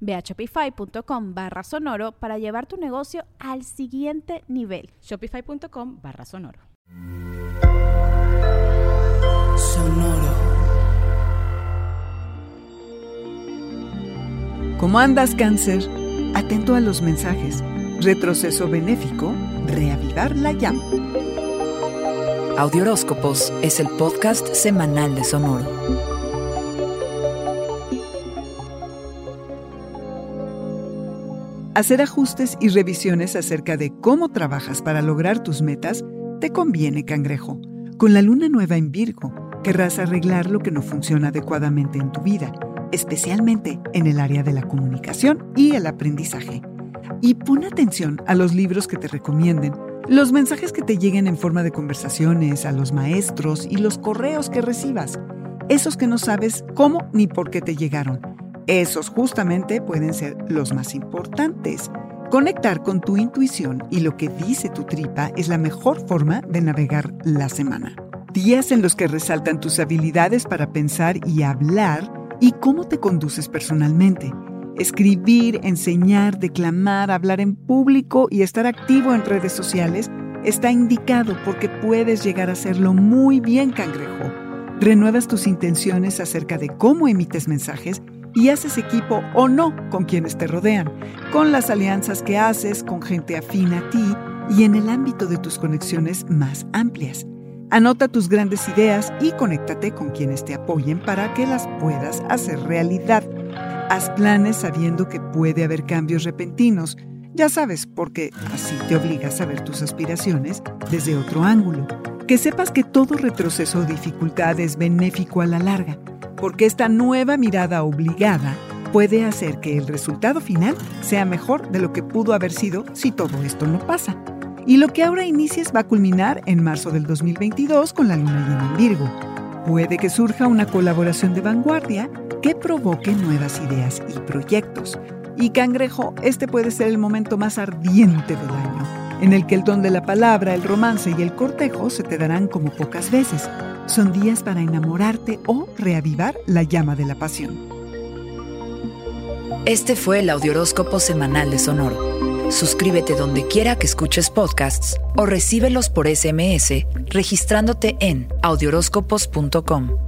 Ve a shopify.com barra sonoro para llevar tu negocio al siguiente nivel. Shopify.com barra sonoro. Sonoro. ¿Cómo andas, cáncer? Atento a los mensajes. Retroceso benéfico, reavivar la llama. Audioróscopos es el podcast semanal de Sonoro. Hacer ajustes y revisiones acerca de cómo trabajas para lograr tus metas te conviene, cangrejo. Con la luna nueva en Virgo, querrás arreglar lo que no funciona adecuadamente en tu vida, especialmente en el área de la comunicación y el aprendizaje. Y pon atención a los libros que te recomienden, los mensajes que te lleguen en forma de conversaciones, a los maestros y los correos que recibas, esos que no sabes cómo ni por qué te llegaron esos justamente pueden ser los más importantes. Conectar con tu intuición y lo que dice tu tripa es la mejor forma de navegar la semana. Días en los que resaltan tus habilidades para pensar y hablar y cómo te conduces personalmente. Escribir, enseñar, declamar, hablar en público y estar activo en redes sociales está indicado porque puedes llegar a hacerlo muy bien, cangrejo. Renuevas tus intenciones acerca de cómo emites mensajes y haces equipo o no con quienes te rodean, con las alianzas que haces con gente afín a ti y en el ámbito de tus conexiones más amplias. Anota tus grandes ideas y conéctate con quienes te apoyen para que las puedas hacer realidad. Haz planes sabiendo que puede haber cambios repentinos, ya sabes, porque así te obligas a ver tus aspiraciones desde otro ángulo. Que sepas que todo retroceso o dificultad es benéfico a la larga porque esta nueva mirada obligada puede hacer que el resultado final sea mejor de lo que pudo haber sido si todo esto no pasa. Y lo que ahora inicies va a culminar en marzo del 2022 con la luna llena en Virgo. Puede que surja una colaboración de vanguardia que provoque nuevas ideas y proyectos. Y cangrejo, este puede ser el momento más ardiente del año, en el que el don de la palabra, el romance y el cortejo se te darán como pocas veces son días para enamorarte o reavivar la llama de la pasión. Este fue el Audioróscopo Semanal de Sonoro. Suscríbete donde quiera que escuches podcasts o recíbelos por SMS registrándote en audioróscopos.com.